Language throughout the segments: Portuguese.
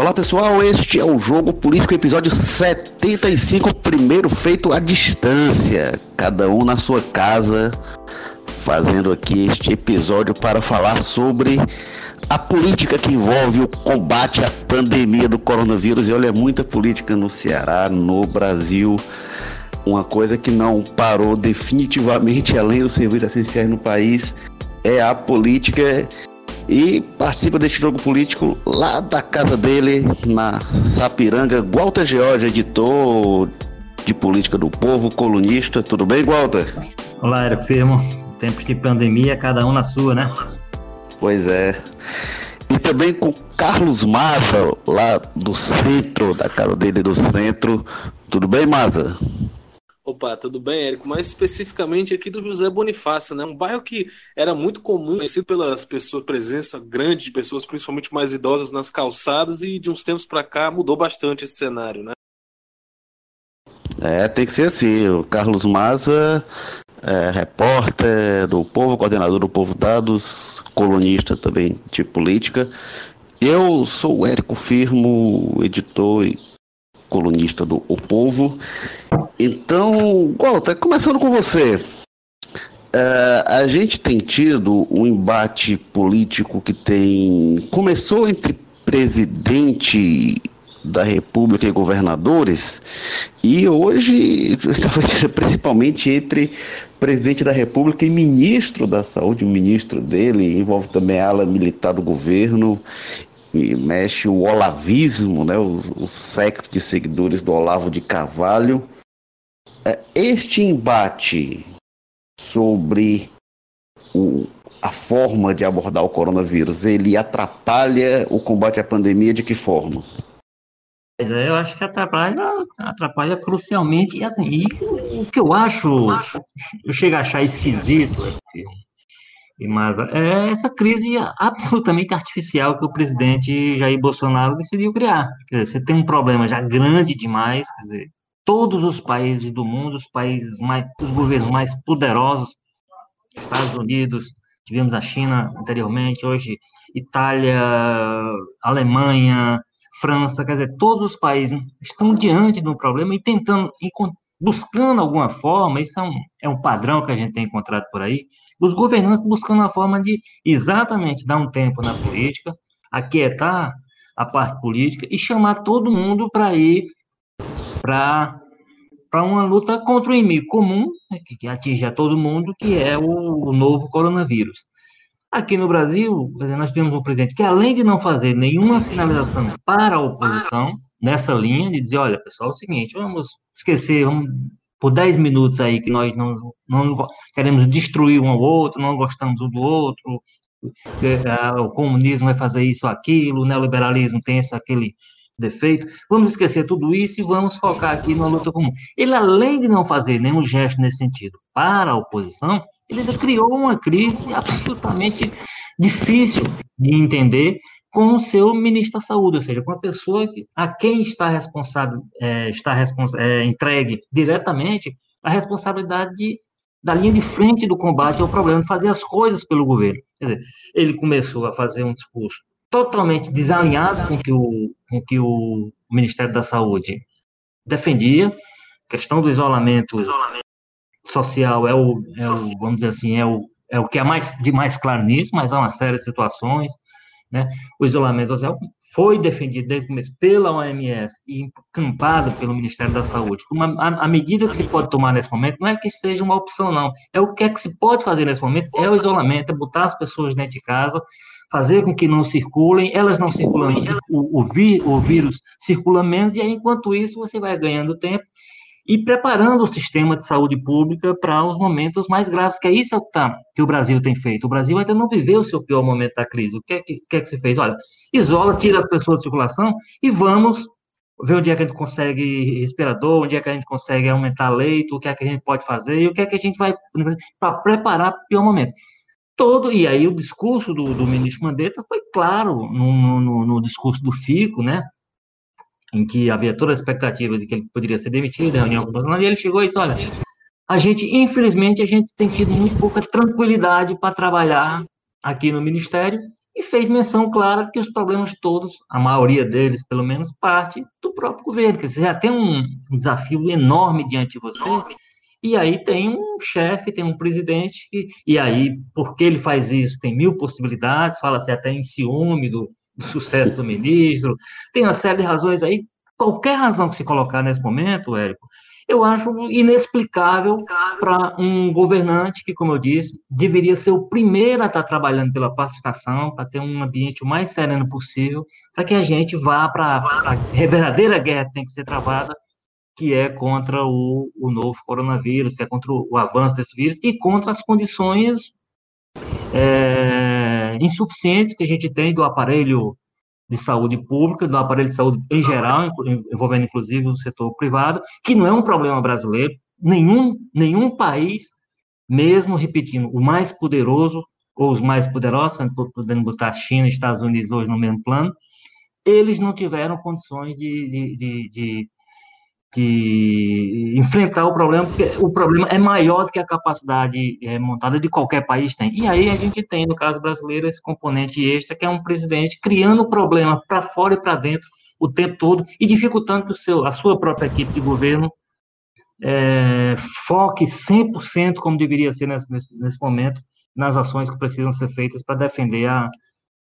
Olá pessoal, este é o Jogo Político, episódio 75, primeiro feito à distância, cada um na sua casa, fazendo aqui este episódio para falar sobre a política que envolve o combate à pandemia do coronavírus. E olha, muita política no Ceará, no Brasil. Uma coisa que não parou definitivamente, além dos serviços essenciais no país, é a política e participa deste jogo político lá da casa dele, na Sapiranga. Walter George, editor de política do povo, colunista. Tudo bem, Walter? Olá, era firmo. Tempos de pandemia, cada um na sua, né? Pois é. E também com Carlos Maza, lá do centro, da casa dele do centro. Tudo bem, Maza? Opa, tudo bem, Érico? Mais especificamente aqui do José Bonifácio, né? Um bairro que era muito comum, conhecido pelas pessoas, presença grande de pessoas, principalmente mais idosas, nas calçadas, e de uns tempos para cá mudou bastante esse cenário, né? É, tem que ser assim. O Carlos Maza, é, repórter do Povo, coordenador do Povo Dados, colunista também de política. Eu sou o Érico Firmo, editor e colunista do O Povo. Então, Walter, começando com você. Uh, a gente tem tido um embate político que tem. começou entre presidente da República e governadores, e hoje, principalmente entre presidente da República e ministro da Saúde, o ministro dele, envolve também a ala militar do governo, e mexe o olavismo, né, o, o secto de seguidores do Olavo de Carvalho. É, este embate sobre o, a forma de abordar o coronavírus, ele atrapalha o combate à pandemia de que forma? Mas eu acho que atrapalha, atrapalha crucialmente. E assim, e o que eu acho, eu chego a achar esquisito, assim, mas é essa crise absolutamente artificial que o presidente Jair Bolsonaro decidiu criar. Quer dizer, você tem um problema já grande demais, quer dizer, todos os países do mundo, os países mais, os governos mais poderosos, Estados Unidos, tivemos a China anteriormente, hoje Itália, Alemanha, França, quer dizer, todos os países estão diante de um problema e tentando, buscando alguma forma, isso é um, é um padrão que a gente tem encontrado por aí, os governantes buscando a forma de exatamente dar um tempo na política, aquietar a parte política e chamar todo mundo para ir para para uma luta contra o inimigo comum, né, que, atinge a todo mundo, que é o, o novo coronavírus. Aqui no Brasil, nós temos um presidente que, além de não fazer nenhuma sinalização para a oposição, nessa linha de dizer, olha, pessoal, é o seguinte, vamos esquecer, vamos por 10 minutos aí que nós não, não queremos destruir um ao outro, não gostamos um do outro, o comunismo vai fazer isso aquilo, o neoliberalismo tem esse aquele defeito. Vamos esquecer tudo isso e vamos focar aqui na luta comum. Ele, além de não fazer nenhum gesto nesse sentido para a oposição, ele criou uma crise absolutamente difícil de entender com o seu ministro da Saúde, ou seja, com a pessoa que, a quem está responsável, é, está respons é, entregue diretamente a responsabilidade de, da linha de frente do combate ao problema, de fazer as coisas pelo governo. Quer dizer, ele começou a fazer um discurso totalmente desalinhado com que o, com que o Ministério da Saúde defendia, questão do isolamento, isolamento social é o, é o, vamos dizer assim, é o, é o que é mais de mais claro nisso, mas há uma série de situações né? O isolamento social foi defendido desde o começo pela OMS e encampado pelo Ministério da Saúde. Uma, a, a, medida que se pode tomar nesse momento não é que seja uma opção, não. É o que é que se pode fazer nesse momento, é o isolamento, é botar as pessoas dentro de casa, fazer com que não circulem, elas não circulam, o, o, vi, o vírus circula menos, e aí, enquanto isso, você vai ganhando tempo e preparando o sistema de saúde pública para os momentos mais graves, que é isso que, o Brasil tem feito. O Brasil ainda não viveu o seu pior momento da crise. O que é que, que, é que se fez? Olha, isola, tira as pessoas de circulação e vamos ver onde é que a gente consegue respirador, onde é que a gente consegue aumentar leito, o que é que a gente pode fazer e o que é que a gente vai para preparar para o pior momento. Todo, e aí o discurso do, do ministro Mandetta foi claro no, no, no discurso do FICO, né? Em que havia toda a expectativa de que ele poderia ser demitido, reunião com o e ele chegou e disse, olha, a gente, infelizmente, a gente tem tido muito pouca tranquilidade para trabalhar aqui no Ministério, e fez menção clara de que os problemas todos, a maioria deles, pelo menos, parte do próprio governo, que você já tem um desafio enorme diante de você, e aí tem um chefe, tem um presidente, e, e aí, porque ele faz isso, tem mil possibilidades, fala-se até em ciúme do, do sucesso do ministro, tem uma série de razões aí, qualquer razão que se colocar nesse momento, Érico, eu acho inexplicável para um governante que, como eu disse, deveria ser o primeiro a estar trabalhando pela pacificação, para ter um ambiente o mais sereno possível, para que a gente vá para a verdadeira guerra que tem que ser travada, que é contra o, o novo coronavírus, que é contra o, o avanço desse vírus e contra as condições é, insuficientes que a gente tem do aparelho de saúde pública, do aparelho de saúde em geral, envolvendo inclusive o setor privado, que não é um problema brasileiro. Nenhum, nenhum país, mesmo repetindo, o mais poderoso, ou os mais poderosos, podendo botar China e Estados Unidos hoje no mesmo plano, eles não tiveram condições de, de, de, de de enfrentar o problema, porque o problema é maior do que a capacidade é, montada de qualquer país tem. E aí a gente tem, no caso brasileiro, esse componente extra, que é um presidente criando o problema para fora e para dentro o tempo todo e dificultando que o seu, a sua própria equipe de governo é, foque 100%, como deveria ser nesse, nesse, nesse momento, nas ações que precisam ser feitas para defender a,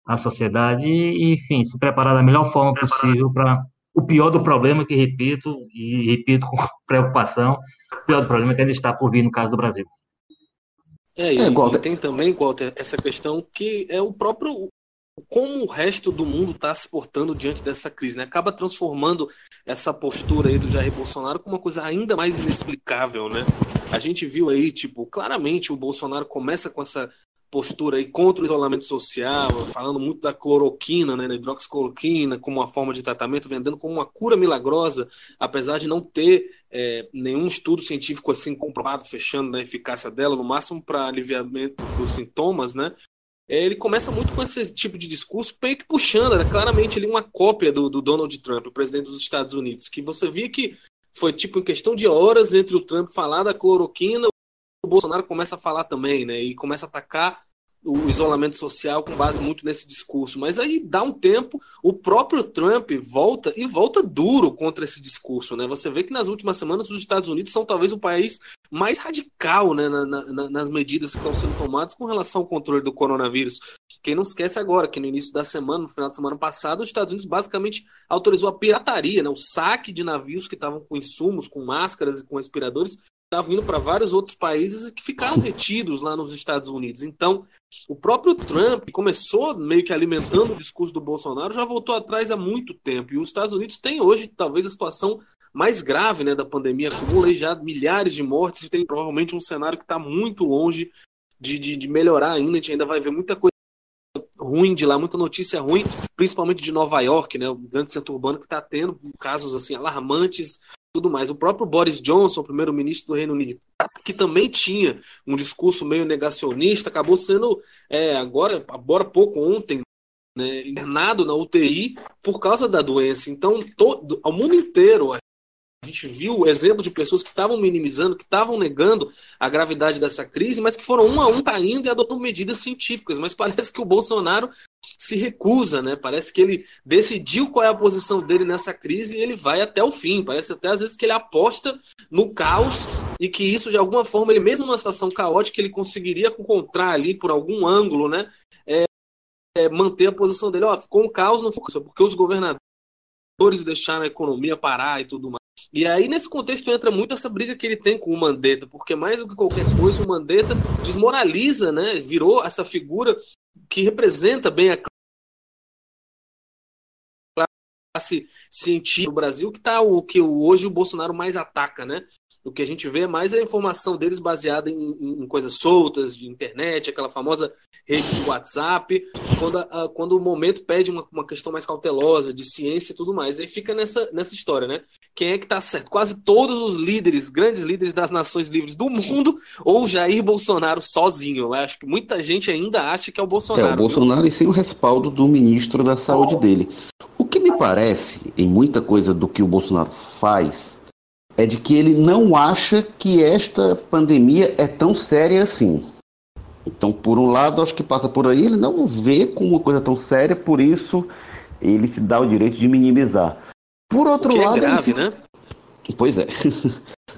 a sociedade e, enfim, se preparar da melhor forma possível para o pior do problema, que repito, e repito com preocupação, o pior do problema é que ainda está por vir no caso do Brasil. É, e, é, e tem também, Walter, essa questão que é o próprio como o resto do mundo está se portando diante dessa crise, né? Acaba transformando essa postura aí do Jair Bolsonaro como uma coisa ainda mais inexplicável, né? A gente viu aí, tipo, claramente o Bolsonaro começa com essa postura aí contra o isolamento social, falando muito da cloroquina, né, da hidroxicloroquina como uma forma de tratamento, vendendo como uma cura milagrosa, apesar de não ter é, nenhum estudo científico assim comprovado, fechando na eficácia dela, no máximo para aliviamento dos sintomas, né? É, ele começa muito com esse tipo de discurso, meio que puxando, era claramente ali uma cópia do, do Donald Trump, o presidente dos Estados Unidos, que você via que foi tipo em questão de horas entre o Trump falar da cloroquina o Bolsonaro começa a falar também, né? E começa a atacar o isolamento social com base muito nesse discurso. Mas aí dá um tempo, o próprio Trump volta e volta duro contra esse discurso, né? Você vê que nas últimas semanas os Estados Unidos são talvez o país mais radical, né, na, na, nas medidas que estão sendo tomadas com relação ao controle do coronavírus. Quem não esquece agora que no início da semana, no final da semana passada, os Estados Unidos basicamente autorizou a pirataria, né, o saque de navios que estavam com insumos, com máscaras e com respiradores estavam indo para vários outros países e que ficaram retidos lá nos Estados Unidos. Então, o próprio Trump que começou meio que alimentando o discurso do Bolsonaro, já voltou atrás há muito tempo. E os Estados Unidos têm hoje talvez a situação mais grave né, da pandemia, acumula já milhares de mortes e tem provavelmente um cenário que está muito longe de, de, de melhorar ainda. A gente ainda vai ver muita coisa ruim de lá, muita notícia ruim, principalmente de Nova York, né, o grande centro urbano que está tendo casos assim alarmantes tudo mais. O próprio Boris Johnson, primeiro-ministro do Reino Unido, que também tinha um discurso meio negacionista, acabou sendo, é, agora, agora pouco ontem, né, internado na UTI por causa da doença. Então, todo, ao mundo inteiro, a gente viu o exemplo de pessoas que estavam minimizando, que estavam negando a gravidade dessa crise, mas que foram um a um caindo e adotando medidas científicas. Mas parece que o Bolsonaro se recusa, né? Parece que ele decidiu qual é a posição dele nessa crise e ele vai até o fim. Parece até às vezes que ele aposta no caos e que isso, de alguma forma, ele mesmo numa situação caótica, ele conseguiria encontrar ali por algum ângulo, né? É, é, manter a posição dele. Ó, ficou um caos, não foi porque os governadores deixaram a economia parar e tudo mais. E aí, nesse contexto, entra muito essa briga que ele tem com o Mandetta, porque mais do que qualquer coisa, o Mandetta desmoraliza, né? Virou essa figura que representa bem a classe científica no Brasil, que tá o que hoje o Bolsonaro mais ataca, né? O que a gente vê mais é a informação deles baseada em, em, coisas soltas, de internet, aquela famosa rede de WhatsApp, quando, a, quando o momento pede uma, uma, questão mais cautelosa, de ciência e tudo mais. Aí fica nessa, nessa história, né? Quem é que tá certo? Quase todos os líderes, grandes líderes das nações livres do mundo, ou Jair Bolsonaro sozinho. Eu acho que muita gente ainda acha que é o Bolsonaro. É, o Bolsonaro viu? e sem o respaldo do ministro da Saúde oh. dele. O que me parece, em muita coisa do que o Bolsonaro faz, é de que ele não acha que esta pandemia é tão séria assim. Então, por um lado, acho que passa por aí, ele não vê como uma coisa tão séria, por isso ele se dá o direito de minimizar. Por outro que lado. É grave, ele... né? Pois é.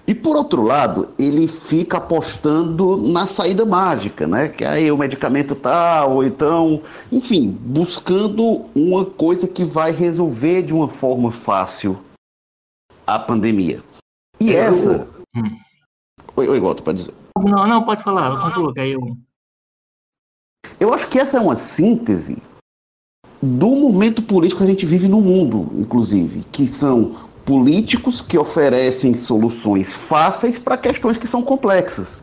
E por outro lado, ele fica apostando na saída mágica, né? Que aí o medicamento tal, ou então, enfim, buscando uma coisa que vai resolver de uma forma fácil a pandemia. E Eu- essa. Hum. Oi, oi, Walter, pode dizer. Não, não, pode falar, conclua, que aí. Eu acho que essa é uma síntese do momento político que a gente vive no mundo, inclusive, que são políticos que oferecem soluções fáceis para questões que são complexas.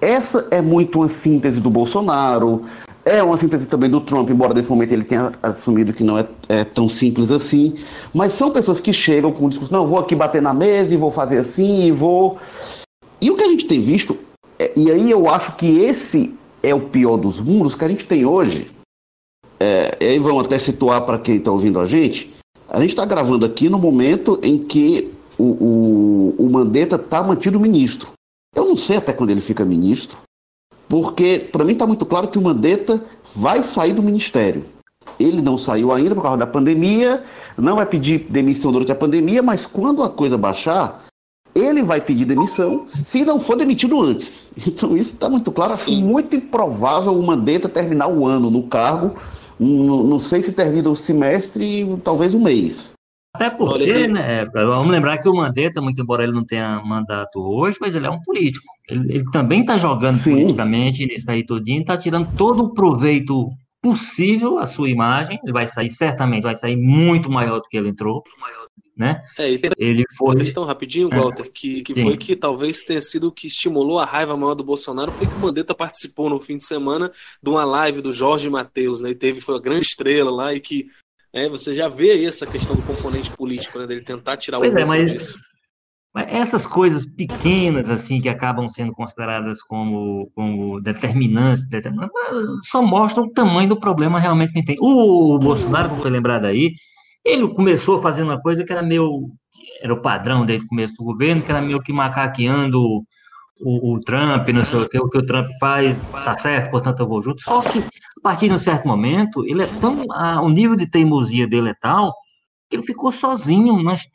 Essa é muito uma síntese do Bolsonaro, é uma síntese também do Trump, embora nesse momento ele tenha assumido que não é, é tão simples assim. Mas são pessoas que chegam com o discurso: não, vou aqui bater na mesa e vou fazer assim e vou. E o que a gente tem visto, é- e aí eu acho que esse é o pior dos mundos que a gente tem hoje. É, e aí vamos até situar para quem está ouvindo a gente. A gente está gravando aqui no momento em que o, o, o Mandetta está mantido ministro. Eu não sei até quando ele fica ministro, porque para mim está muito claro que o Mandetta vai sair do ministério. Ele não saiu ainda por causa da pandemia, não vai pedir demissão durante a pandemia, mas quando a coisa baixar, ele vai pedir demissão se não for demitido antes. Então isso está muito claro. Acho Sim. muito improvável o Mandetta terminar o ano no cargo. Não, não sei se termina o semestre, talvez um mês. Até porque, Olha, né, vamos lembrar que o Mandetta, muito embora ele não tenha mandato hoje, mas ele é um político. Ele, ele também está jogando Sim. politicamente nisso aí todinho, está tirando todo o proveito possível à sua imagem. Ele vai sair, certamente, vai sair muito maior do que ele entrou, né? É, e tem Ele uma foi... questão rapidinho, É. Walter, que, que Sim. foi que talvez tenha sido o que estimulou a raiva maior do Bolsonaro, foi que o Mandetta participou no fim de semana de uma live do Jorge Matheus, né? E teve, foi a grande estrela lá, e que é, você já vê aí essa questão do componente político, né? Dele tentar tirar Pois o é, mas- disso. Mas essas coisas pequenas, assim, que acabam sendo consideradas como, como determinantes, determinantes, só mostram o tamanho do problema realmente que tem. O Bolsonaro, como foi lembrado aí, ele começou fazendo uma coisa que era meio. Era o padrão desde o começo do governo, que era meio que macaqueando o, o Trump, não sei o que, o que o Trump faz, tá certo, portanto eu vou junto. Só que, a partir de um certo momento, ele é tão. A, o nível de teimosia dele é tal que ele ficou sozinho. Nós-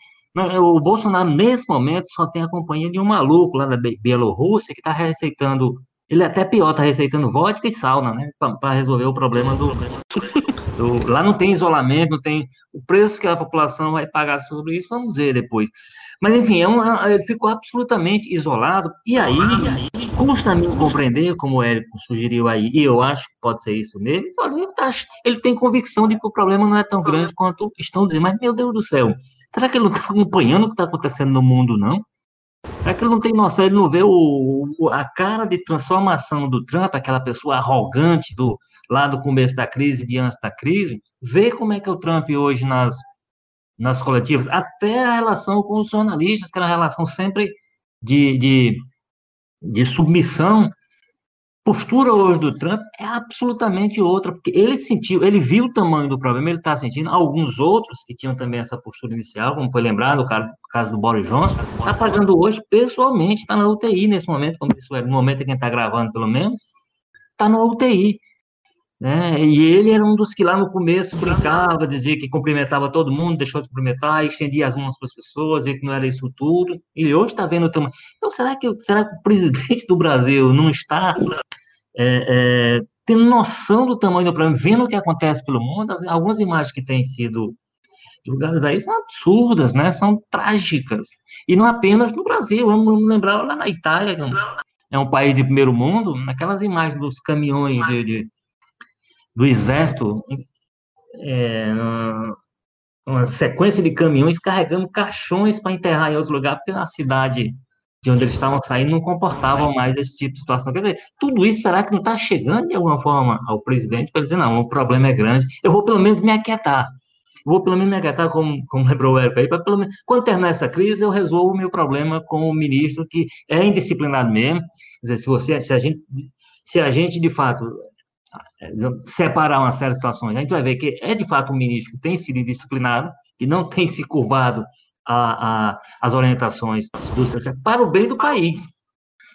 o Bolsonaro, nesse momento, só tem a companhia de um maluco lá da Bielorrússia que está receitando. Ele é até pior, está receitando vodka e sauna, né? Para resolver o problema do- Lá não tem isolamento, não tem. O preço que a população vai pagar sobre isso, vamos ver depois. Mas, enfim, é um, é- ele ficou absolutamente isolado. E aí, custa a mim compreender, como o Érico sugeriu aí, e eu acho que pode ser isso mesmo. Ele, tá- ele tem convicção de que o problema não é tão grande quanto estão dizendo. Mas, meu Deus do céu, será que ele não está acompanhando o que está acontecendo no mundo, não? Será que ele não tem noção, ele não vê o, o- a cara de transformação do Trump, aquela pessoa arrogante do lá do começo da crise, de antes da crise? Vê como é que é o Trump hoje nas, nas coletivas, até a relação com os jornalistas, que era uma relação sempre de, de, de submissão. Postura hoje do Trump é absolutamente outra, porque ele sentiu, ele viu o tamanho do problema, ele está sentindo. Alguns outros que tinham também essa postura inicial, como foi lembrado, o caso, do Boris Johnson, está pagando hoje pessoalmente, está na UTI nesse momento, como isso é, no momento em que está gravando, pelo menos, está na UTI. Né? E ele era um dos que lá no começo brincava, dizia que cumprimentava todo mundo, deixou de cumprimentar, estendia as mãos para as pessoas, dizia que não era isso tudo. E hoje está vendo o tamanho. Então, será que, será que o presidente do Brasil não está é, é, tendo noção do tamanho do problema, vendo o que acontece pelo mundo? As- algumas imagens que têm sido divulgadas aí são absurdas, né? São trágicas. E não apenas no Brasil, vamos lembrar lá na Itália, que é um, é um país de primeiro mundo, naquelas imagens dos caminhões de, de- do exército, é, uma- sequência de caminhões carregando caixões para enterrar em outro lugar, porque na cidade de onde eles estavam saindo não comportavam mais esse tipo de situação. Quer dizer, tudo isso será que não está chegando de alguma forma ao presidente para dizer, não, o problema é grande, eu vou pelo menos me aquietar. Vou pelo menos me aquietar, como, como lembrou aí, para pelo menos, quando terminar essa crise, eu resolvo o meu problema com o ministro, que é indisciplinado mesmo. Quer dizer, se, você, se, a, gente, se a gente, de fato, separar uma série de situações, a gente vai ver que é, de fato, um ministro que tem sido indisciplinado, que não tem se curvado as orientações do para o bem do país.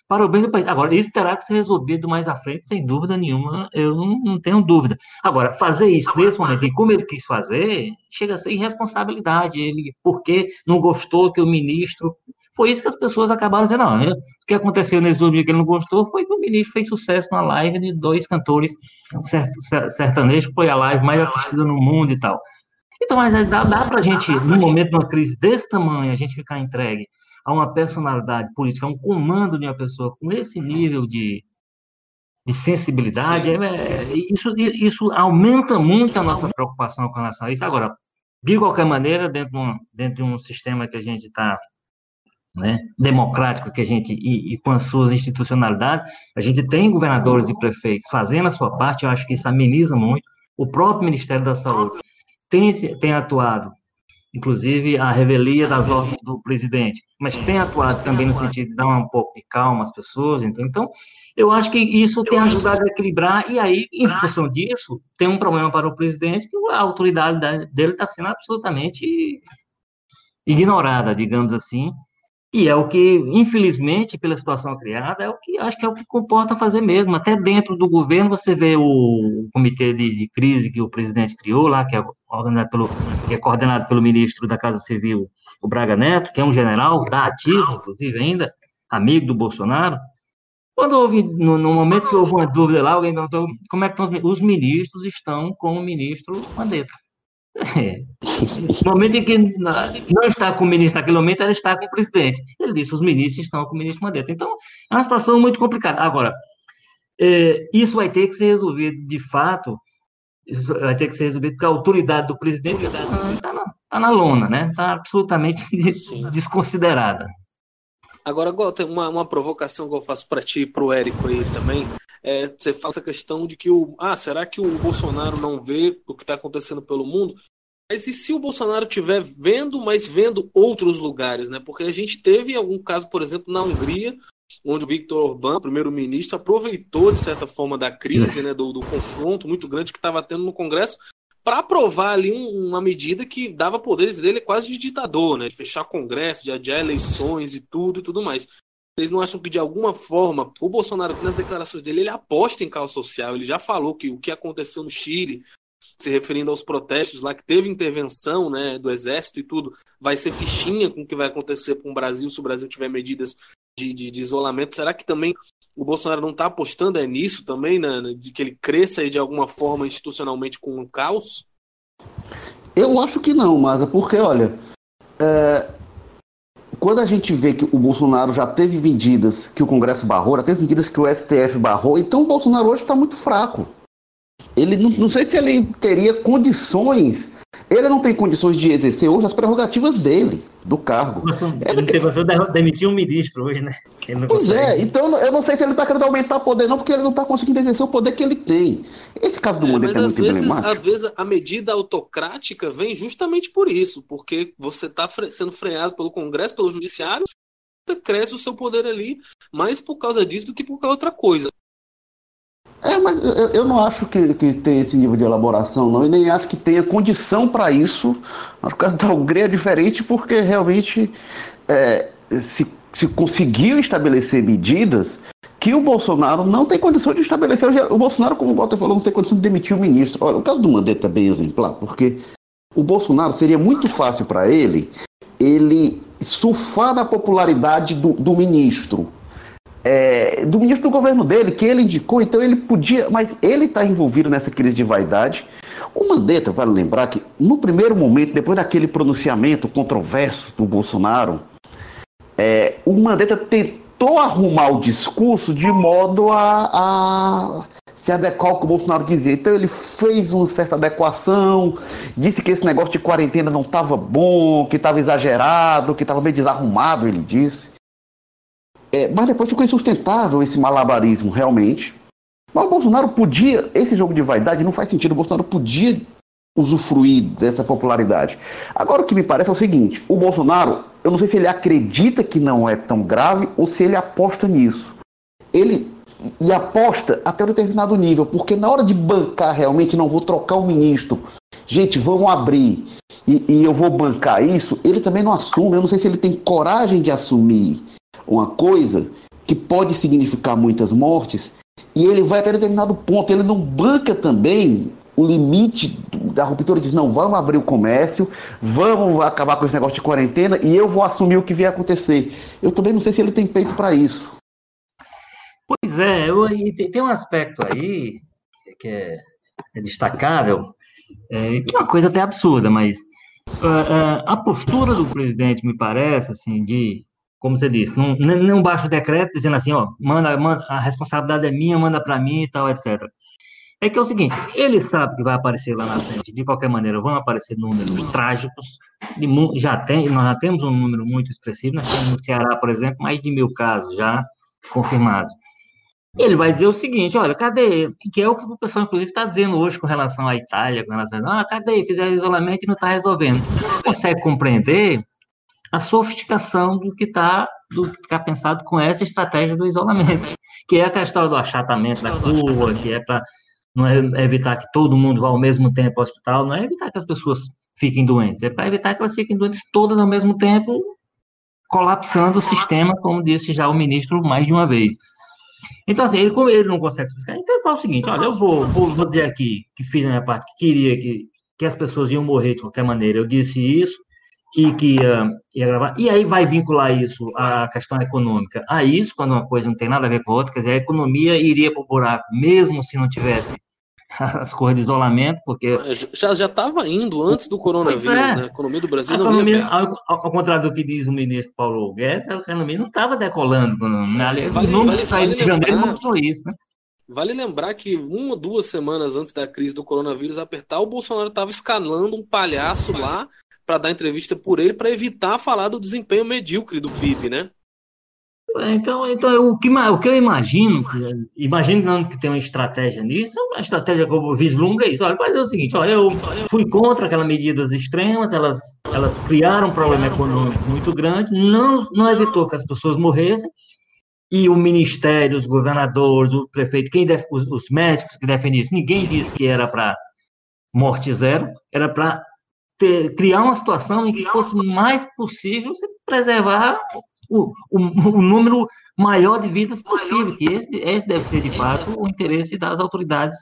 para o bem do país. Agora, isso terá que ser resolvido mais à frente, sem dúvida nenhuma, eu não, não tenho dúvida. Agora, fazer isso nesse momento, e como ele quis fazer, chega a ser irresponsabilidade. Ele, porque não gostou que o ministro. Foi isso que as pessoas acabaram dizendo. Não, o que aconteceu nesse domingo que ele não gostou foi que o ministro fez sucesso na live de dois cantores sertanejos, que foi a live mais assistida no mundo e tal. Então, mas dá, dá para a gente, num momento de uma crise desse tamanho, a gente ficar entregue a uma personalidade política, a um comando de uma pessoa com esse nível de, de sensibilidade, sim, é, sim. Isso, isso aumenta muito a nossa preocupação com relação a isso. Agora, de qualquer maneira, dentro de um, dentro de um sistema que a gente está né, democrático que a gente e, e, com as suas institucionalidades, a gente tem governadores e prefeitos fazendo a sua parte, eu acho que isso ameniza muito. O próprio Ministério da Saúde tem, tem atuado inclusive a revelia das ordens do presidente, mas tem atuado também no sentido de dar um pouco de calma às pessoas, então, então eu acho que isso tem ajudado a equilibrar, e aí, em função disso, tem um problema para o presidente, que a autoridade dele está sendo absolutamente ignorada, digamos assim, e é o que, infelizmente, pela situação criada, é o que acho que é o que comporta fazer mesmo. Até dentro do governo, você vê o comitê de, de crise que o presidente criou lá, que é, pelo, que é coordenado pelo ministro da Casa Civil, o Braga Neto, que é um general da ativa, inclusive, ainda, amigo do Bolsonaro. Quando houve, no, no, momento que houve uma dúvida lá, alguém perguntou como é que estão os, os ministros estão com o ministro Mandetta. É. No momento em que não está com o ministro naquele momento, ela está com o presidente. Ele disse: os ministros estão com o ministro Mandetta. Então, é uma situação muito complicada. Agora, é, isso vai ter que ser resolvido de fato, isso vai ter que ser resolvido porque a autoridade do presidente está tá na, tá na lona, né? Está absolutamente desconsiderada. Agora, tem uma, uma provocação que eu faço para ti e para o Érico aí também. É, você fala essa questão de que o. Ah, será que o Bolsonaro não vê o que está acontecendo pelo mundo? Mas e se o Bolsonaro estiver vendo, mas vendo outros lugares, né? Porque a gente teve algum caso, por exemplo, na Hungria, onde o Viktor Orbán, primeiro-ministro, aproveitou, de certa forma, da crise, né, do, do confronto muito grande que estava tendo no Congresso, para aprovar ali um, uma medida que dava poderes dele quase de ditador, né? De fechar Congresso, de adiar eleições e tudo e tudo mais. Vocês não acham que de alguma forma o Bolsonaro, nas declarações dele, ele aposta em caos social? Ele já falou que o que aconteceu no Chile, se referindo aos protestos lá, que teve intervenção né, do exército e tudo, vai ser fichinha com o que vai acontecer com o Brasil se o Brasil tiver medidas de, de, de isolamento. Será que também o Bolsonaro não está apostando é nisso também, né, de que ele cresça aí de alguma forma institucionalmente com o caos? Eu acho que não, mas é porque, olha, é, quando a gente vê que o Bolsonaro já teve medidas que o Congresso barrou, já teve medidas que o STF barrou, então o Bolsonaro hoje está muito fraco. Ele não, não sei se ele teria condições ele não tem condições de exercer hoje as prerrogativas dele, do cargo. Ele que... de demitir um ministro hoje, né? Pois consegue. é, então eu não sei se ele está querendo aumentar o poder, não, porque ele não está conseguindo exercer o poder que ele tem. Esse caso do é, Mandetta é muito vezes, emblemático. Às vezes a medida autocrática vem justamente por isso, porque você está sendo freado pelo Congresso, pelo Judiciário, você cresce o seu poder ali, mais por causa disso do que por outra coisa. É, mas eu, eu não acho que, que esse nível de elaboração, não, e nem acho que tenha condição para isso. Acho que da Hungria é diferente porque realmente é, se, se conseguiu estabelecer medidas que o Bolsonaro não tem condição de estabelecer. O Bolsonaro, como o Walter falou, não tem condição de demitir o ministro. Olha, o caso do Mandetta é bem exemplar, porque o Bolsonaro seria muito fácil para ele ele surfar na popularidade do, do ministro é, do ministro do governo dele, que ele indicou, então ele podia, mas ele está envolvido nessa crise de vaidade. O Mandetta, vale lembrar que no primeiro momento, depois daquele pronunciamento controverso do Bolsonaro, é, o Mandetta tentou arrumar o discurso de modo a, a se adequar ao que o Bolsonaro dizia. Então ele fez uma certa adequação, disse que esse negócio de quarentena não estava bom, que estava exagerado, que estava bem desarrumado, ele disse. É, mas depois ficou insustentável esse malabarismo, realmente. Mas o Bolsonaro podia, esse jogo de vaidade não faz sentido, o Bolsonaro podia usufruir dessa popularidade. Agora o que me parece é o seguinte: o Bolsonaro, eu não sei se ele acredita que não é tão grave ou se ele aposta nisso. Ele e aposta até um determinado nível, porque na hora de bancar realmente, não vou trocar o ministro, gente, vamos abrir e, e eu vou bancar isso, ele também não assume. Eu não sei se ele tem coragem de assumir uma coisa que pode significar muitas mortes, e ele vai até determinado ponto. Ele não banca também o limite da ruptura diz: não, vamos abrir o comércio, vamos acabar com esse negócio de quarentena e eu vou assumir o que vier acontecer. Eu também não sei se ele tem peito para isso. Pois é, eu, tem um aspecto aí que é, é destacável, é, que é uma coisa até absurda, mas uh, uh, a postura do presidente me parece assim de como você disse, não, não baixa o decreto dizendo assim, ó, manda, manda a responsabilidade é minha, manda para mim e tal, etc. É que é o seguinte, ele sabe que vai aparecer lá na frente, de qualquer maneira, vão aparecer números trágicos, de, já tem, nós já temos um número muito expressivo, nós temos no Ceará, por exemplo, mais de mil casos já confirmados. Ele vai dizer o seguinte, olha, cadê, que é o que o pessoal, inclusive, está dizendo hoje com relação à Itália, com relação a, ah, cadê, fizeram isolamento e não está resolvendo. Consegue compreender a sofisticação do que está do que está pensado com essa estratégia do isolamento, que é a questão do achatamento da curva, que é para não é evitar que todo mundo vá ao mesmo tempo ao hospital, não é evitar que as pessoas fiquem doentes, é para evitar que elas fiquem doentes todas ao mesmo tempo, colapsando o sistema, como disse já o ministro mais de uma vez. Então, assim, ele, como ele não consegue explicar, então ele fala o seguinte: olha, eu vou, vou, vou dizer aqui que fiz a minha parte, que queria que, que as pessoas iam morrer de qualquer maneira, eu disse isso, e que ia, ia gravar. E aí vai vincular isso à questão econômica. A isso, quando uma coisa não tem nada a ver com a outra, quer dizer, a economia iria para o buraco, mesmo se não tivesse as coisas de isolamento, porque... Já estava indo antes do coronavírus, é. né? A economia do Brasil a não economia, ao, ao, contrário do que diz o ministro Paulo Guedes, a economia não estava decolando. Né? Aliás, vale, o número vale, vale de janeiro mostrou isso, né? Vale lembrar que uma ou duas semanas antes da crise do coronavírus apertar, o Bolsonaro estava escalando um palhaço lá para dar entrevista por ele para evitar falar do desempenho medíocre do PIB, né? É, então, então o, que, o que eu imagino, imaginando que tem uma estratégia nisso, a estratégia que eu vislumbro é isso. Olha, fazer o seguinte, olha, eu fui contra aquelas medidas extremas, elas, elas criaram um problema econômico muito grande, não, não evitou que as pessoas morressem, e o ministério, os governadores, o prefeito, quem def, os, os médicos que defendem isso, ninguém disse que era para morte zero, era para ter, criar uma situação em que fosse mais possível se preservar o, o, o, número maior de vidas possível, que esse, esse deve ser, de fato, o interesse das autoridades,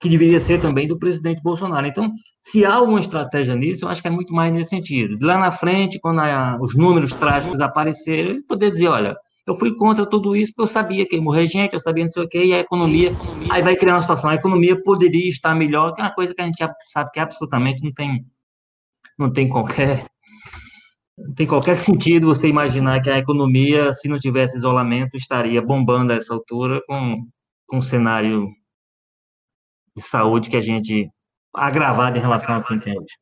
que deveria ser também do presidente Bolsonaro. Então, se há alguma estratégia nisso, eu acho que é muito mais nesse sentido. Lá na frente, quando a, os números trágicos aparecerem, poder dizer, olha, eu fui contra tudo isso porque eu sabia que ia morrer gente, eu sabia não sei o quê, e a economia, aí vai criar uma situação, a economia poderia estar melhor, que é uma coisa que a gente sabe que absolutamente não tem não tem qualquer não tem qualquer sentido você imaginar que a economia, se não tivesse isolamento, estaria bombando a essa altura com, com um cenário de saúde que a gente agravado em relação ao que tem hoje.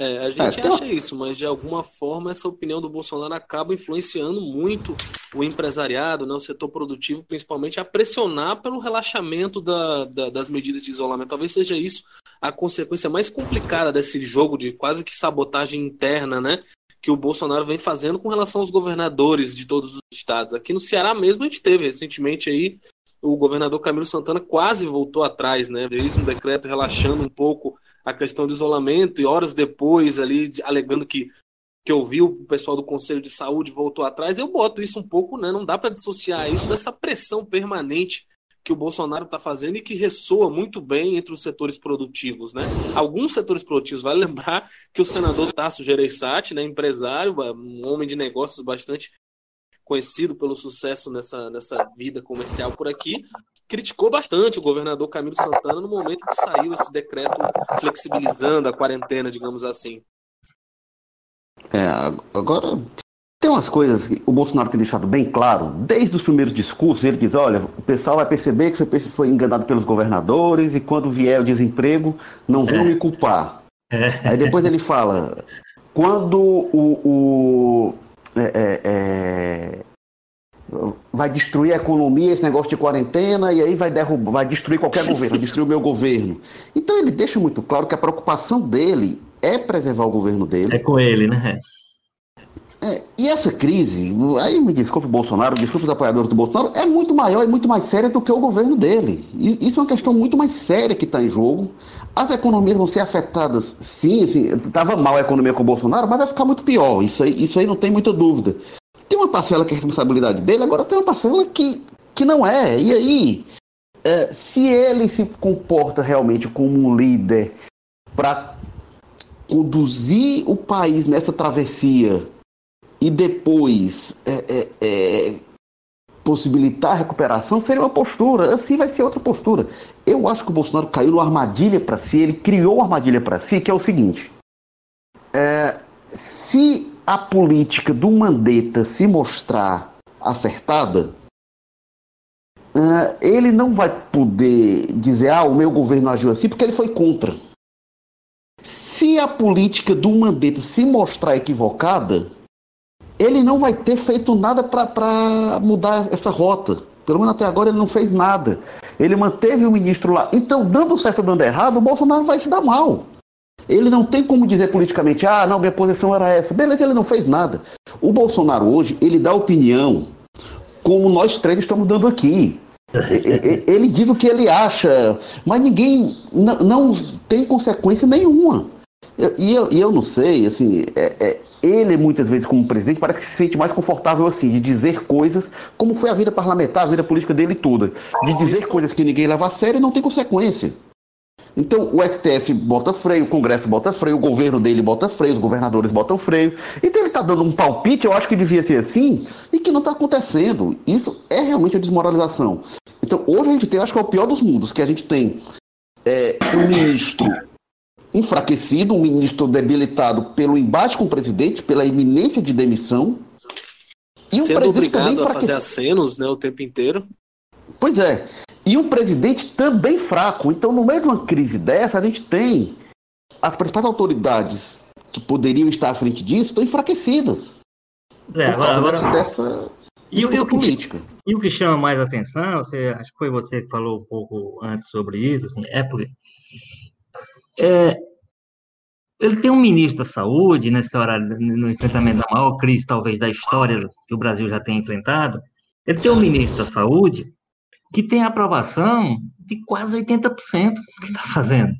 É, a gente é, acha isso, mas de alguma forma essa opinião do Bolsonaro acaba influenciando muito o empresariado, né, o setor produtivo, principalmente a pressionar pelo relaxamento da, da, das medidas de isolamento. Talvez seja isso a consequência mais complicada desse jogo de quase que sabotagem interna, né? Que o Bolsonaro vem fazendo com relação aos governadores de todos os estados. Aqui no Ceará mesmo a gente teve recentemente aí o governador Camilo Santana quase voltou atrás, né? Fez um decreto relaxando um pouco a questão do isolamento e horas depois ali alegando que que ouviu o pessoal do Conselho de Saúde voltou atrás, eu boto isso um pouco, né? Não dá para dissociar isso dessa pressão permanente que o Bolsonaro está fazendo e que ressoa muito bem entre os setores produtivos, né? Alguns setores produtivos, vale lembrar que o senador Tasso Gereissati, né, empresário, um homem de negócios bastante conhecido pelo sucesso nessa, nessa vida comercial por aqui, criticou bastante o governador Camilo Santana no momento que saiu esse decreto flexibilizando a quarentena, digamos assim. É, agora tem umas coisas que o Bolsonaro tem deixado bem claro, desde os primeiros discursos, ele diz, olha, o pessoal vai perceber que você foi enganado pelos governadores e quando vier o desemprego, não vão é. me culpar. É. Aí depois ele fala, quando o, o é, é, é vai destruir a economia, esse negócio de quarentena, e aí vai, derrubar, vai destruir qualquer governo, vai destruir o meu governo. Então ele deixa muito claro que a preocupação dele é preservar o governo dele. É com ele, né? É, e essa crise, aí me desculpe o Bolsonaro, desculpe os apoiadores do Bolsonaro, é muito maior e muito mais séria do que o governo dele. E isso é uma questão muito mais séria que está em jogo. As economias vão ser afetadas, sim, estava mal a economia com o Bolsonaro, mas vai ficar muito pior. Isso aí, isso aí não tem muita dúvida. Tem uma parcela que é responsabilidade dele, agora tem uma parcela que, que não é. E aí, é, se ele se comporta realmente como um líder para conduzir o país nessa travessia e depois é, é, é, possibilitar a recuperação, seria uma postura. Assim vai ser outra postura. Eu acho que o Bolsonaro caiu numa armadilha para si, ele criou uma armadilha para si, que é o seguinte: é, se a política do Mandetta se mostrar acertada, uh, ele não vai poder dizer, ah, o meu governo agiu assim, porque ele foi contra. Se a política do Mandetta se mostrar equivocada, ele não vai ter feito nada para mudar essa rota. Pelo menos até agora ele não fez nada. Ele manteve o ministro lá. Então, dando certo ou dando errado, o Bolsonaro vai se dar mal. Ele não tem como dizer politicamente, ah, não, minha posição era essa. Beleza, ele não fez nada. O Bolsonaro hoje, ele dá opinião como nós três estamos dando aqui. ele diz o que ele acha, mas ninguém não, não tem consequência nenhuma. E eu, eu, não sei, assim, é, é, ele muitas vezes como presidente parece que se sente mais confortável assim, de dizer coisas, como foi a vida parlamentar, a vida política dele toda, de dizer coisas que ninguém leva a sério e não tem consequência. Então o STF bota freio, o Congresso bota freio, o governo dele bota freio, os governadores botam freio. Então ele está dando um palpite, eu acho que devia ser assim, e que não está acontecendo. Isso é realmente a desmoralização. Então hoje a gente tem, acho que é o pior dos mundos, que a gente tem é, um ministro enfraquecido, um ministro debilitado pelo embate com o presidente, pela iminência de demissão. E um Sendo obrigado a fazer acenos né, o tempo inteiro. Pois é. E um presidente também fraco. Então, no meio de uma crise dessa, a gente tem as principais autoridades que poderiam estar à frente disso estão enfraquecidas. É, agora, agora... dessa e o, política. Que, e o que chama mais atenção, você, acho que foi você que falou um pouco antes sobre isso, assim, é porque é, ele tem um ministro da saúde nessa hora, no enfrentamento da maior crise, talvez, da história que o Brasil já tem enfrentado. Ele tem um ministro da saúde que tem aprovação de quase 80% que está fazendo.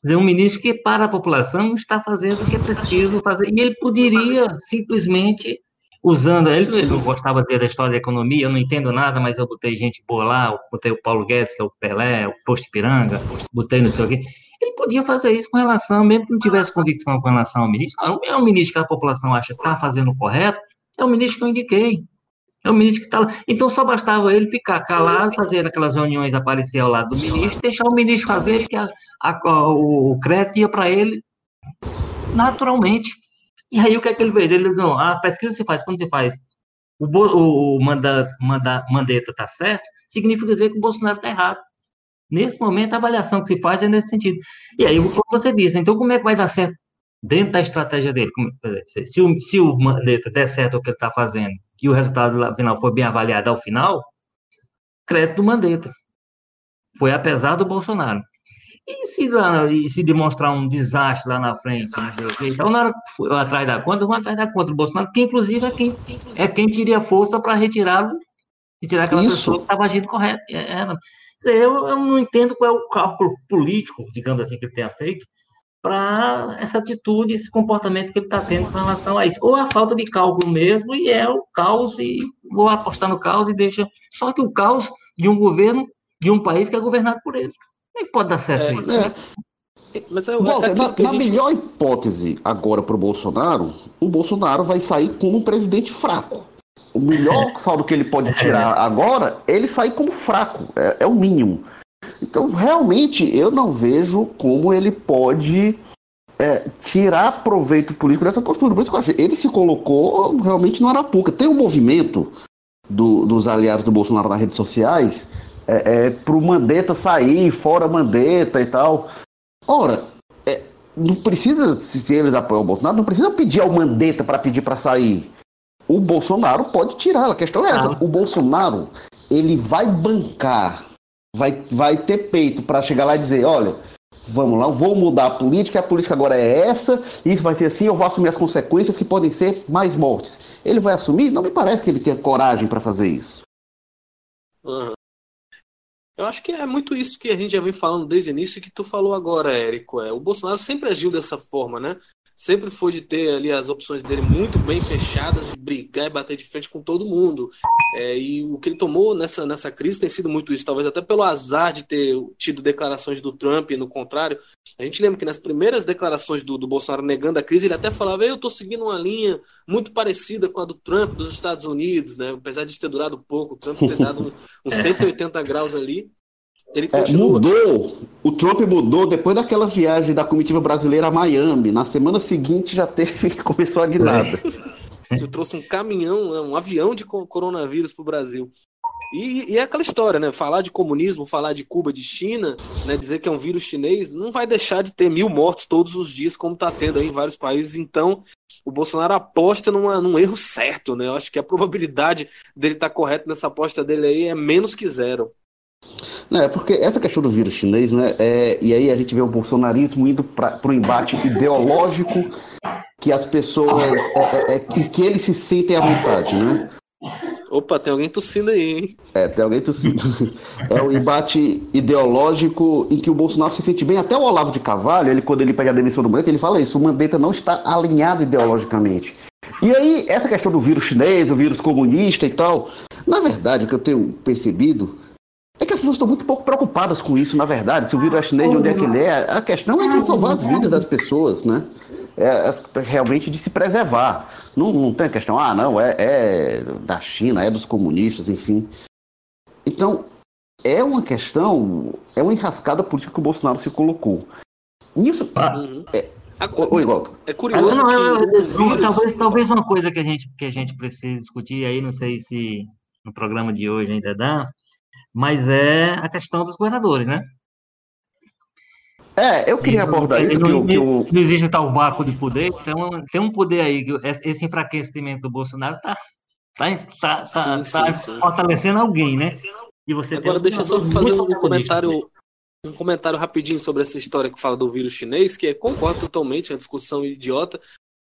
Quer dizer, um ministro que, para a população, está fazendo o que é preciso fazer. E ele poderia simplesmente, usando. Ele, ele não gostava de da história da economia, eu não entendo nada, mas eu botei gente boa lá, botei o Paulo Guedes, que é o Pelé, o Posto Piranga, botei não sei o quê. Ele podia fazer isso com relação, mesmo que não tivesse convicção com relação ao ministro. Não, é um ministro que a população acha que está fazendo o correto, é o ministro que eu indiquei. É o ministro que está lá. Então só bastava ele ficar calado, fazer aquelas reuniões aparecer ao lado do ministro, deixar o ministro fazer, que a, a, o crédito ia para ele naturalmente. E aí o que é que ele fez? Ele disse, a pesquisa se faz, quando você faz o, o, o manda, manda, mandeta está certo, significa dizer que o Bolsonaro está errado. Nesse momento, a avaliação que se faz é nesse sentido. E aí, como você disse, então como é que vai dar certo dentro da estratégia dele? Se o, se o Mandetta der certo o que ele está fazendo e o resultado final foi bem avaliado ao final, crédito do Mandetta. Foi apesar do Bolsonaro. E se, lá, e se demonstrar um desastre lá na frente, então na hora foi atrás da conta, vão atrás da conta do Bolsonaro, que inclusive é quem, é quem teria força para retirá-lo e tirar aquela Isso. pessoa que estava agindo correto. É, é eu, eu não entendo qual é o cálculo político, digamos assim, que ele tenha feito, para essa atitude, esse comportamento que ele está tendo com relação a isso. Ou a falta de cálculo mesmo, e é o caos, e vou apostar no caos e deixa. Só que o caos de um governo, de um país que é governado por ele. Como é que pode dar certo é, isso? É. Mas é, Walter, na, na gente... melhor hipótese agora para o Bolsonaro, o Bolsonaro vai sair como um presidente fraco. O melhor saldo que ele pode tirar agora, ele sair como fraco. É, é o mínimo. Então, realmente, eu não vejo como ele pode é, tirar proveito político dessa postura. Por isso que eu achei. Ele se colocou realmente no Arapuca. Tem um movimento do, dos aliados do Bolsonaro nas redes sociais é, é, pro Mandetta sair, fora Mandetta e tal. Ora, é, não precisa, se eles apoiam o Bolsonaro, não precisa pedir ao Mandetta para pedir para sair. O Bolsonaro pode tirar, a questão é essa. O Bolsonaro, ele vai bancar vai, vai ter peito para chegar lá e dizer, olha, vamos lá, vou mudar a política, a política agora é essa, isso vai ser assim, eu vou assumir as consequências que podem ser mais mortes. Ele vai assumir? Não me parece que ele tenha coragem para fazer isso. Uhum. Eu acho que é muito isso que a gente já vem falando desde o início que tu falou agora, Érico. É, o Bolsonaro sempre agiu dessa forma, né? Sempre foi de ter ali as opções dele muito bem fechadas brigar e bater de frente com todo mundo. É, e o que ele tomou nessa, nessa crise tem sido muito isso, talvez até pelo azar de ter tido declarações do Trump e no contrário. A gente lembra que nas primeiras declarações do, do Bolsonaro negando a crise, ele até falava: eu estou seguindo uma linha muito parecida com a do Trump dos Estados Unidos, né? apesar de ter durado pouco, o Trump ter dado um, uns 180 graus ali. Ele é, mudou. O Trump mudou depois daquela viagem da comitiva brasileira a Miami. Na semana seguinte já teve começou a guinada. Você trouxe um caminhão, né, um avião de coronavírus para o Brasil. E, e, é aquela história, né? Falar de comunismo, falar de Cuba, de China, né? dizer que é um vírus chinês, não vai deixar de ter mil mortos todos os dias, como está tendo aí em vários países. Então, o Bolsonaro aposta numa, num erro certo, né? Eu acho que a probabilidade dele estar tá correto nessa aposta dele aí é menos que zero. Não, é porque essa questão do vírus chinês, né? É, e aí a gente vê o bolsonarismo indo para o embate ideológico que as pessoas. É, é, é, que eles se sentem à vontade, né? Opa, tem alguém tossindo aí, hein? É, tem alguém tossindo. É o embate ideológico em que o Bolsonaro se sente bem. Até o Olavo de Carvalho, ele, quando ele pega a demissão do Mandetta, ele fala isso: o Mandetta não está alinhado ideologicamente. E aí, essa questão do vírus chinês, o vírus comunista e tal, na verdade, o que eu tenho percebido pessoas estão muito pouco preocupadas com isso, na verdade. Se o vírus é chinês, de onde é que ele é, a questão é de salvar as vidas das pessoas, né? É, é realmente de se preservar. Não, não tem questão, ah, não, é, é da China, é dos comunistas, enfim. Então, é uma questão, é uma enrascada política que o Bolsonaro se colocou. Nisso. Ah, uhum. é, Oi, Walter. É curioso não, que eu, vírus... talvez, talvez uma coisa que a gente que a gente precisa discutir aí, não sei se no programa de hoje ainda dá, mas é a questão dos governadores, né? É, eu queria abordar isso. Não, que, eu, que não existe tal vácuo de poder, então tem um poder aí, que esse enfraquecimento do Bolsonaro está tá, tá, tá, sim, tá sim, fortalecendo alguém, né? E você Agora, deixa eu só fazer um comentário, um comentário rapidinho sobre essa história que fala do vírus chinês, que é, concordo totalmente, é uma discussão idiota,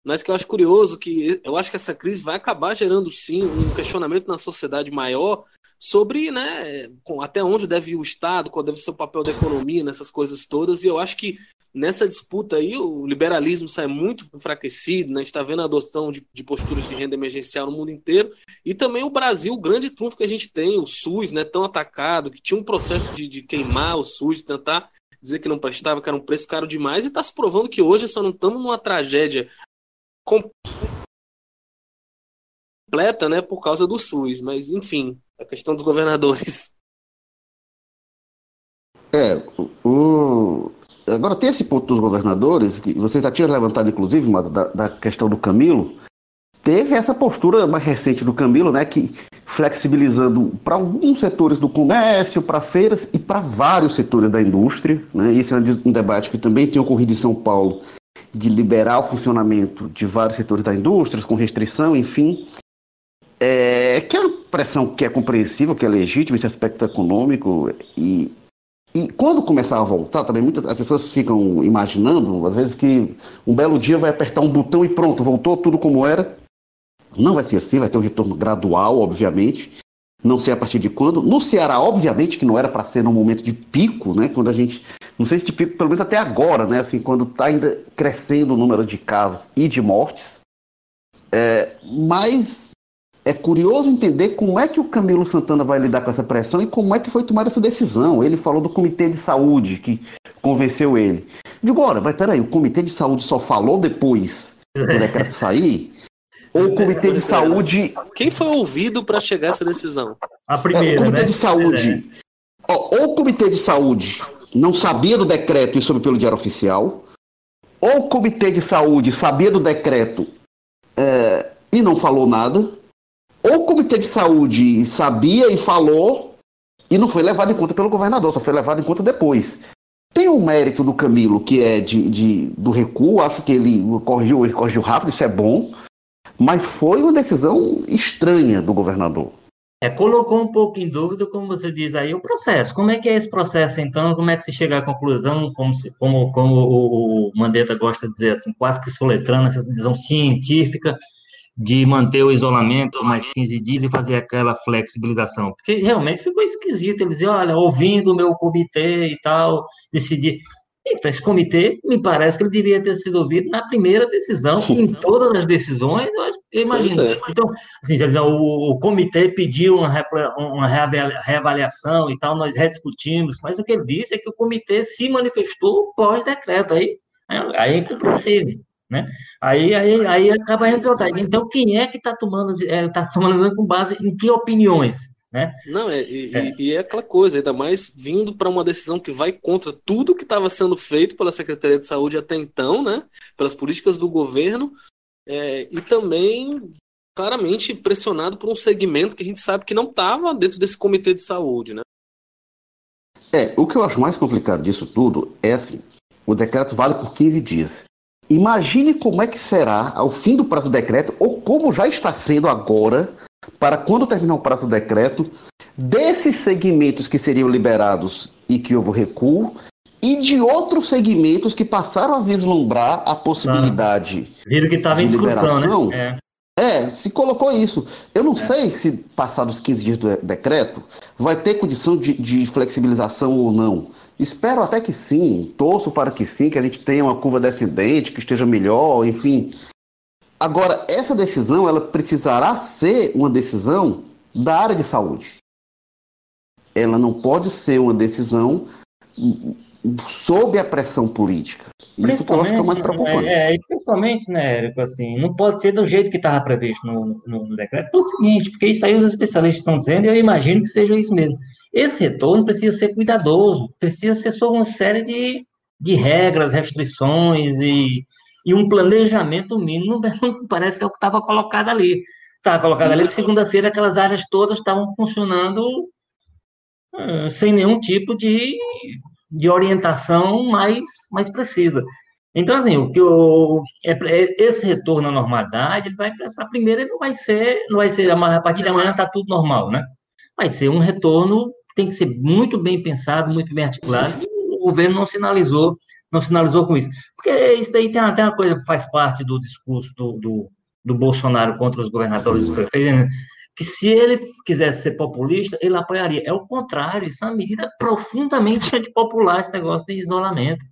mas que eu acho curioso que eu acho que essa crise vai acabar gerando sim um questionamento na sociedade maior sobre né, até onde deve ir o Estado, qual deve ser o papel da economia nessas coisas todas. E eu acho que nessa disputa aí o liberalismo sai muito enfraquecido, né? a gente está vendo a adoção de, de, posturas de renda emergencial no mundo inteiro. E também o Brasil, o grande trunfo que a gente tem, o SUS, né, tão atacado, que tinha um processo de, de queimar o SUS, de tentar dizer que não prestava, que era um preço caro demais, e está se provando que hoje só não estamos numa tragédia completa, né, por causa do SUS. Mas, enfim, a questão dos governadores. É, o, agora tem esse ponto dos governadores, que você já tinha levantado, inclusive, mas da, da questão do Camilo. Teve essa postura mais recente do Camilo, né, que flexibilizando para alguns setores do comércio, para feiras e para vários setores da indústria. Né? Esse é um debate que também tem ocorrido em São Paulo, de liberar o funcionamento de vários setores da indústria, com restrição, enfim. É, que é uma pressão que é compreensível, que é legítima, esse aspecto econômico. E, e quando começar a voltar, também muitas as pessoas ficam imaginando, às vezes, que um belo dia vai apertar um botão e pronto, voltou tudo como era. Não vai ser assim, vai ter um retorno gradual, obviamente. Não sei a partir de quando. No Ceará, obviamente, que não era para ser num momento de pico, né? Quando a gente. Não sei se de pico, pelo menos até agora, né? Assim, quando está ainda crescendo o número de casos e de mortes. É, mas é curioso entender como é que o Camilo Santana vai lidar com essa pressão e como é que foi tomada essa decisão. Ele falou do Comitê de Saúde que convenceu ele. Digo, olha, mas peraí, o Comitê de Saúde só falou depois do decreto sair? Ou o Comitê de Saúde. Quem foi ouvido para chegar a essa decisão? A primeira. É, o Comitê né? de Saúde. É. Ó, ou o Comitê de Saúde não sabia do decreto e soube pelo Diário Oficial, ou o Comitê de Saúde sabia do decreto é, e não falou nada, o Comitê de Saúde sabia e falou e não foi levado em conta pelo governador, só foi levado em conta depois. Tem o mérito do Camilo, que é de, de do recuo, acho que ele corrigiu, ele corrigiu rápido, isso é bom, mas foi uma decisão estranha do governador. É, colocou um pouco em dúvida, como você diz aí, o processo. Como é que é esse processo, então? Como é que se chega à conclusão, como, se, como, como o, o Mandetta gosta de dizer assim, quase que soletrando essa decisão científica de manter o isolamento mais 15 dias e fazer aquela flexibilização. Porque realmente ficou esquisito. Eles diziam, olha, ouvindo o meu comitê e tal, decidir. Então, esse comitê, me parece que ele deveria ter sido ouvido na primeira decisão, em todas as decisões, eu, imagino. É. Então, assim, o, o, comitê pediu uma, uma reavaliação e tal, nós rediscutimos, mas o que ele disse é que o comitê se manifestou pós-decreto, aí, aí é incompreensível. Né? Aí, aí, aí acaba a gente Então, quem é que está tomando, é, tá tomando com base em que opiniões? Né? Não, é, e, é. e é aquela coisa, ainda mais vindo para uma decisão que vai contra tudo que estava sendo feito pela Secretaria de Saúde até então, né? pelas políticas do governo, é, e também claramente pressionado por um segmento que a gente sabe que não estava dentro desse comitê de saúde. Né? É, o que eu acho mais complicado disso tudo é assim: o decreto vale por 15 dias. Imagine como é que será ao fim do prazo do decreto, ou como já está sendo agora, para quando terminar o prazo do decreto, desses segmentos que seriam liberados e que houve recuo, e de outros segmentos que passaram a vislumbrar a possibilidade ah, viram que estava em discussão, né? É. é. se colocou isso. Eu não é. sei se, passados os 15 dias do decreto, vai ter condição de, de flexibilização ou não. Espero até que sim, torço para que sim, que a gente tenha uma curva descendente, que esteja melhor, enfim. Agora, essa decisão, ela precisará ser uma decisão da área de saúde. Ela não pode ser uma decisão sob a pressão política. Isso que eu acho que é o mais preocupante. É, é, principalmente, né, Érico, assim, não pode ser do jeito que estava previsto no, no, no decreto. O seguinte, porque isso aí os especialistas estão dizendo e eu imagino que seja isso mesmo. Esse retorno precisa ser cuidadoso, precisa ser sobre uma série de, de regras, restrições e, e um planejamento mínimo, parece que é o que estava colocado ali. Estava colocado ali, segunda-feira, aquelas áreas todas estavam funcionando uh, sem nenhum tipo de, de orientação mais, mais precisa. Então, assim, o que eu, é, é, esse retorno à normalidade, ele vai pensar primeiro, ele não vai ser, não vai ser, a partir de amanhã está tudo normal, né? Vai ser um retorno tem que ser muito bem pensado, muito bem articulado, o governo não sinalizou, não sinalizou com isso. Porque isso daí tem até uma coisa que faz parte do discurso do, do, do Bolsonaro contra os governadores e os prefeitos, né? que se ele quisesse ser populista, ele apoiaria. É o contrário, isso é uma medida profundamente antipopular, esse negócio de isolamento.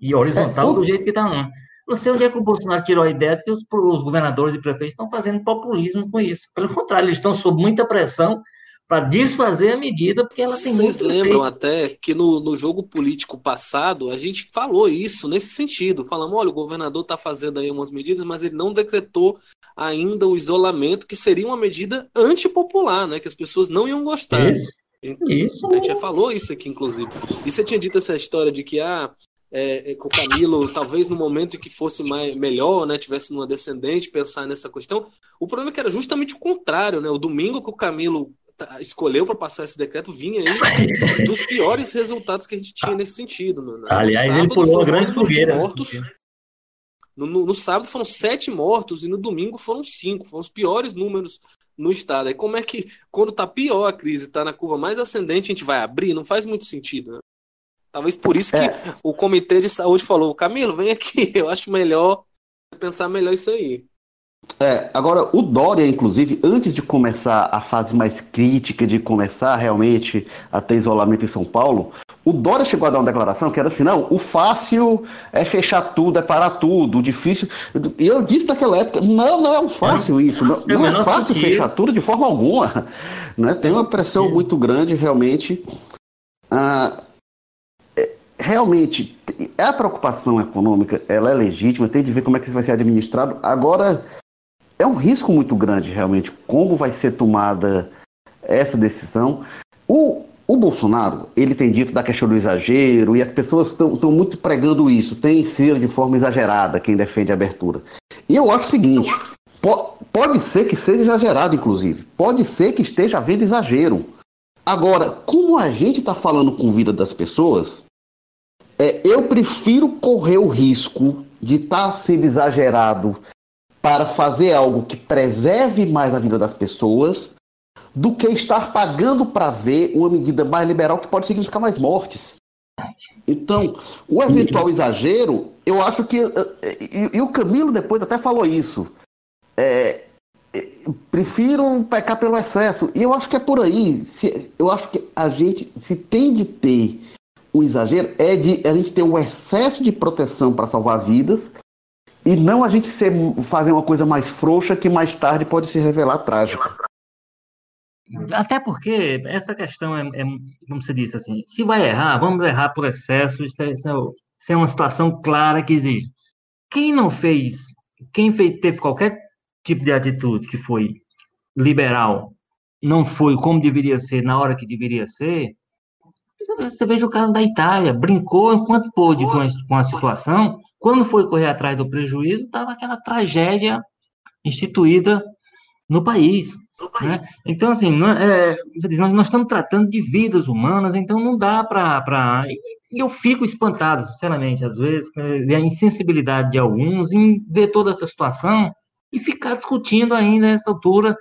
E horizontal é, do jeito que está não. Não sei onde é que o Bolsonaro tirou a ideia de que os, os governadores e prefeitos estão fazendo populismo com isso. Pelo contrário, eles estão sob muita pressão para desfazer a medida, porque ela tem Vocês lembram até que no, no jogo político passado a gente falou isso nesse sentido. Falamos, olha, o governador está fazendo aí umas medidas, mas ele não decretou ainda o isolamento, que seria uma medida antipopular, né? Que as pessoas não iam gostar. Isso. Então, isso. A gente já falou isso aqui, inclusive. E você tinha dito essa história de que ah, é, é, com o Camilo, talvez no momento em que fosse mais, melhor, né, tivesse uma descendente, pensar nessa questão. O problema é que era justamente o contrário, né? O domingo que o Camilo escolheu para passar esse decreto vinha aí dos piores resultados que a gente tinha nesse sentido. No, Aliás, sábado, ele pulou a grande fogueira. Mortos, no, no, no, sábado foram sete mortos e no domingo foram cinco. Foram os piores números no estado. Aí como é que, quando tá pior a crise, tá na curva mais ascendente, a gente vai abrir? Não faz muito sentido, né? Talvez por isso que é. o Comitê de Saúde falou, Camilo, vem aqui, eu acho melhor pensar melhor isso aí. É, agora o Dória, inclusive, antes de começar a fase mais crítica, de começar realmente a ter isolamento em São Paulo, o Dória chegou a dar uma declaração que era assim, não, o fácil é fechar tudo, é parar tudo, o difícil. E eu disse naquela época, não, não é um fácil isso, não, não é fácil fechar tudo de forma alguma. Né? Tem uma pressão muito grande, realmente. Ah, é, realmente, a preocupação econômica, ela é legítima, tem de ver como é que isso vai ser administrado. Agora, é um risco muito grande, realmente, como vai ser tomada essa decisão. O, o Bolsonaro, ele tem dito da questão do exagero, e as pessoas estão muito pregando isso, tem sido de forma exagerada quem defende a abertura. E eu acho o seguinte: po pode ser que seja exagerado, inclusive, pode ser que esteja havendo exagero. Agora, como a gente está falando com vida das pessoas, é, eu prefiro correr o risco de estar tá sendo exagerado para fazer algo que preserve mais a vida das pessoas do que estar pagando para ver uma medida mais liberal que pode significar mais mortes. Então, o eventual exagero, eu acho que. E, e o Camilo depois até falou isso. É, é, prefiro pecar pelo excesso. E eu acho que é por aí. Se, eu acho que a gente se tem de ter um exagero é de a gente ter um excesso de proteção para salvar vidas e não a gente ser, fazer uma coisa mais frouxa que mais tarde pode se revelar trágica. Até porque essa questão é, é como se disse assim, se vai errar, vamos errar por excesso, isso é, isso é uma situação clara que existe. Quem não fez, quem fez, teve qualquer tipo de atitude que foi liberal, não foi como deveria ser, na hora que deveria ser, você veja o caso da Itália, brincou enquanto pôde com a, com a situação, quando foi correr atrás do prejuízo, estava aquela tragédia instituída no país. Né? Então, assim, não, é, nós, nós, estamos tratando de vidas humanas, então não dá para. E eu fico espantado, sinceramente, às vezes, ver a insensibilidade de alguns em ver toda essa situação e ficar discutindo ainda nessa altura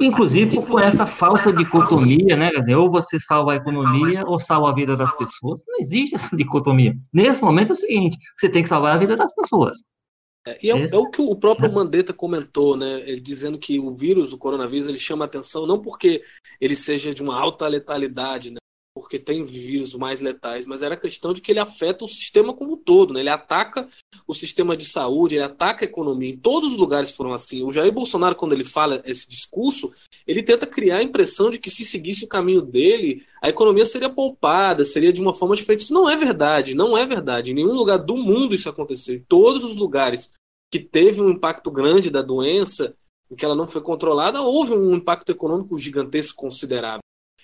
Inclusive com essa falsa dicotomia, né? Quer dizer, ou você salva a economia ou salva a vida das pessoas. Não existe essa dicotomia. Nesse momento é o seguinte: você tem que salvar a vida das pessoas. É, e é, é, o que o próprio Mandetta comentou, né? Ele dizendo que o vírus, o coronavírus, ele chama atenção não porque ele seja de uma alta letalidade, né? Porque tem vírus mais letais, mas era questão de que ele afeta o sistema como um todo, né? Ele ataca o sistema de saúde, ele ataca a economia. Em todos os lugares foram assim. O Jair Bolsonaro, quando ele fala esse discurso, ele tenta criar a impressão de que se seguisse o caminho dele, a economia seria poupada, seria de uma forma diferente. Isso não é verdade, não é verdade. Em nenhum lugar do mundo isso aconteceu. Em todos os lugares que teve um impacto grande da doença, em que ela não foi controlada, houve um impacto econômico gigantesco considerável.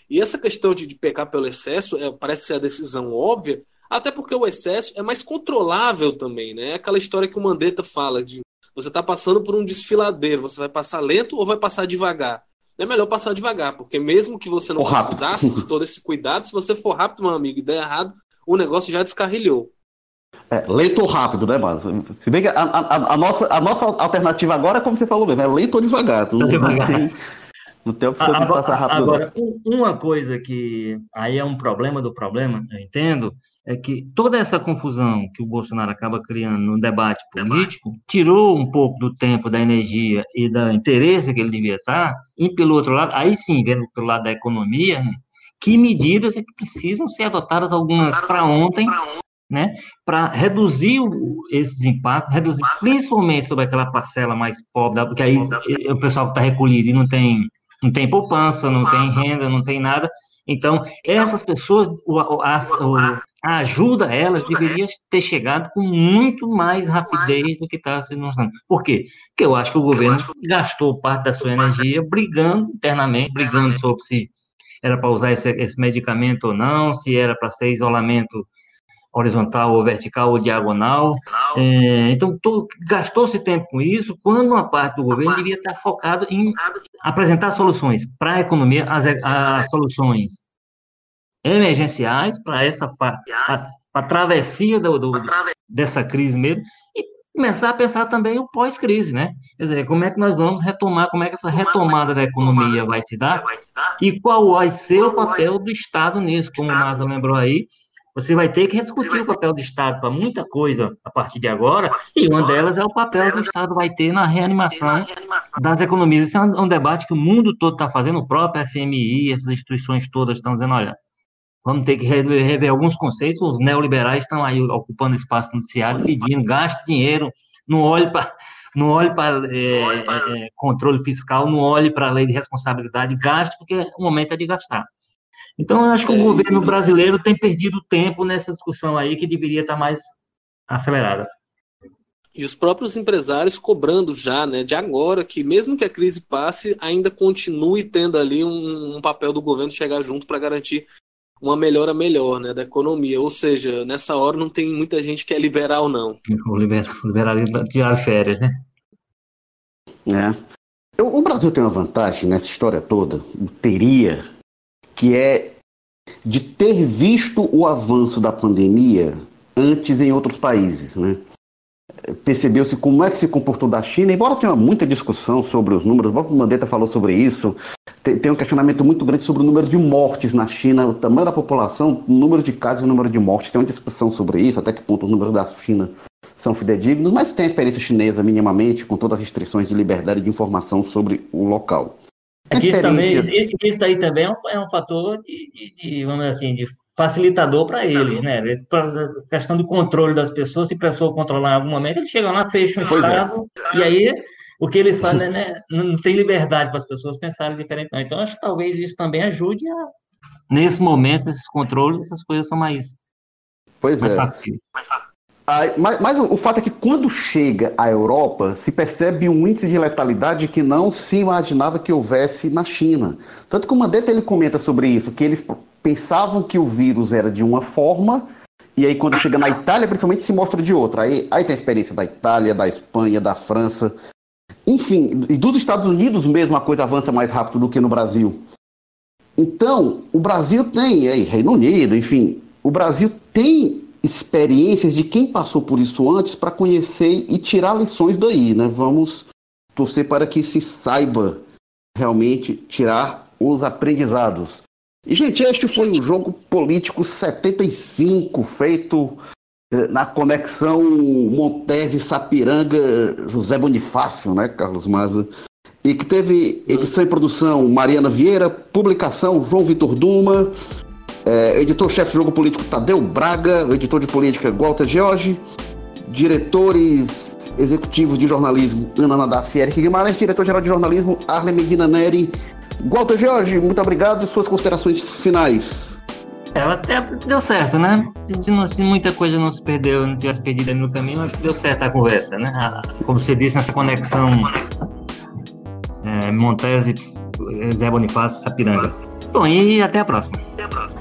E essa questão de, de pecar pelo excesso é, parece ser a decisão óbvia, até porque o excesso é mais controlável também, né? É aquela história que o Mandetta fala de você está passando por um desfiladeiro, você vai passar lento ou vai passar devagar? É melhor passar devagar, porque mesmo que você não precisasse de todo esse cuidado, se você for rápido, meu amigo, e der errado, o negócio já descarrilhou. É, lento ou rápido, né, mano? Se bem que a, a, a, nossa, a nossa alternativa agora é como você falou mesmo, é lento ou devagar. Não, devagar. Não tem, no tempo você agora, passar rápido. Agora, uma coisa que aí é um problema do problema, eu entendo, é que toda essa confusão que o Bolsonaro acaba criando no debate político tirou um pouco do tempo, da energia e do interesse que ele devia estar, e pelo outro lado, aí sim, vendo pelo lado da economia, que medidas é que precisam ser adotadas, algumas para ontem, né, para reduzir o, esses impactos, reduzir principalmente sobre aquela parcela mais pobre, porque aí o pessoal está recolhido e não tem não tem poupança, não tem renda, não tem nada. Então, essas pessoas, a, a ajuda elas deveria ter chegado com muito mais rapidez do que está sendo mostrando. Por quê? Porque eu acho que o governo gastou parte da sua energia brigando internamente, brigando sobre se era para usar esse, esse medicamento ou não, se era para ser isolamento horizontal ou vertical ou diagonal. É, então, gastou-se tempo com isso, quando uma parte do governo devia estar focado em apresentar soluções para a economia, as, as soluções emergenciais para essa para a travessia do, do, dessa crise mesmo e começar a pensar também o pós-crise, né? Quer dizer, como é que nós vamos retomar, como é que essa retomada da economia vai se dar e qual vai ser o papel do Estado nisso, como o Maza lembrou aí, você vai ter que rediscutir o papel do Estado para muita coisa a partir de agora, e uma delas é o papel que o Estado vai ter na reanimação das economias. Esse é um, debate que o mundo todo está fazendo, o próprio FMI, essas instituições todas estão dizendo, olha, vamos ter que rever, rever alguns conceitos, os neoliberais estão aí ocupando espaço no noticiário, pedindo, gaste dinheiro, não olhe para não olhe para é, é, controle fiscal, não olhe para a lei de responsabilidade, gaste, porque o momento é de gastar. Então, eu acho que o governo brasileiro tem perdido tempo nessa discussão aí, que deveria estar mais acelerada. E os próprios empresários cobrando já, né, de agora, que mesmo que a crise passe, ainda continue tendo ali um, um papel do governo chegar junto para garantir uma melhora melhor, né, da economia. Ou seja, nessa hora não tem muita gente que é liberal, não. O liberalismo tirar férias, né? É. O Brasil tem uma vantagem nessa história toda, teria, que é de ter visto o avanço da pandemia antes em outros países, né? Percebeu-se como é que se comportou da China, embora tenha muita discussão sobre os números, o próprio Mandetta falou sobre isso, tem, tem, um questionamento muito grande sobre o número de mortes na China, o tamanho da população, o número de casos e o número de mortes, tem uma discussão sobre isso, até que ponto os números da China são fidedignos, mas tem a experiência chinesa minimamente, com todas as restrições de liberdade de informação sobre o local. É que isso, também, isso daí também é um, é um fator de, de, de, vamos assim, de facilitador para eles, né? A questão do controle das pessoas, se a pessoa controlar em algum momento, eles chegam lá, fecham o é. Estado, é. e aí o que eles fazem, né? Não tem liberdade para as pessoas pensarem diferente, não. Então, acho que talvez isso também ajude a, nesse momento, nesses controles, essas coisas são mais. Pois mais é. Ah, mas, mas, o fato é que quando chega à Europa, se percebe um índice de letalidade que não se imaginava que houvesse na China. Tanto que o Mandetta ele comenta sobre isso, que eles pensavam que o vírus era de uma forma, e aí quando chega na Itália, principalmente, se mostra de outra. Aí, aí tem a experiência da Itália, da Espanha, da França. Enfim, e dos Estados Unidos mesmo a coisa avança mais rápido do que no Brasil. Então, o Brasil tem, aí, Reino Unido, enfim, o Brasil tem experiências de quem passou por isso antes para conhecer e tirar lições daí, né? Vamos torcer para que se saiba realmente tirar os aprendizados. E, gente, este foi o jogo político 75, feito eh, na conexão Montese-Sapiranga, José Bonifácio, né, Carlos Maza? E que teve edição e produção Mariana Vieira, publicação João Vitor Duma, é, editor-chefe do Jogo Político Tadeu Braga, editor de política Walter George, diretores executivos de jornalismo Ana Nadaf e Eric Guimarães, diretor-geral de jornalismo Arlen Medina Neri, Walter Jorge, muito obrigado e suas considerações finais. É, até deu certo, né? Se, se, se, muita coisa não se perdeu, não tivesse perdido no caminho, acho que deu certo a conversa, né? A, como você disse, nessa conexão é, Montese, Zé Bonifácio, Sapiranga. Bom, e até a próxima. Até a próxima.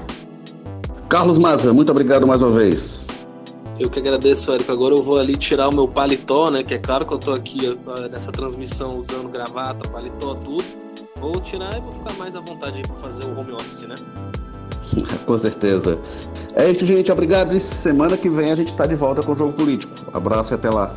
Carlos Maza, muito obrigado mais uma vez. Eu que agradeço, Érico. Agora eu vou ali tirar o meu paletó, né? Que é claro que eu tô aqui nessa transmissão usando gravata, paletó, tudo. Vou tirar e vou ficar mais à vontade aí para fazer o home office, né? com certeza. É isso, gente. Obrigado. E semana que vem a gente está de volta com o Jogo Político. Abraço e até lá.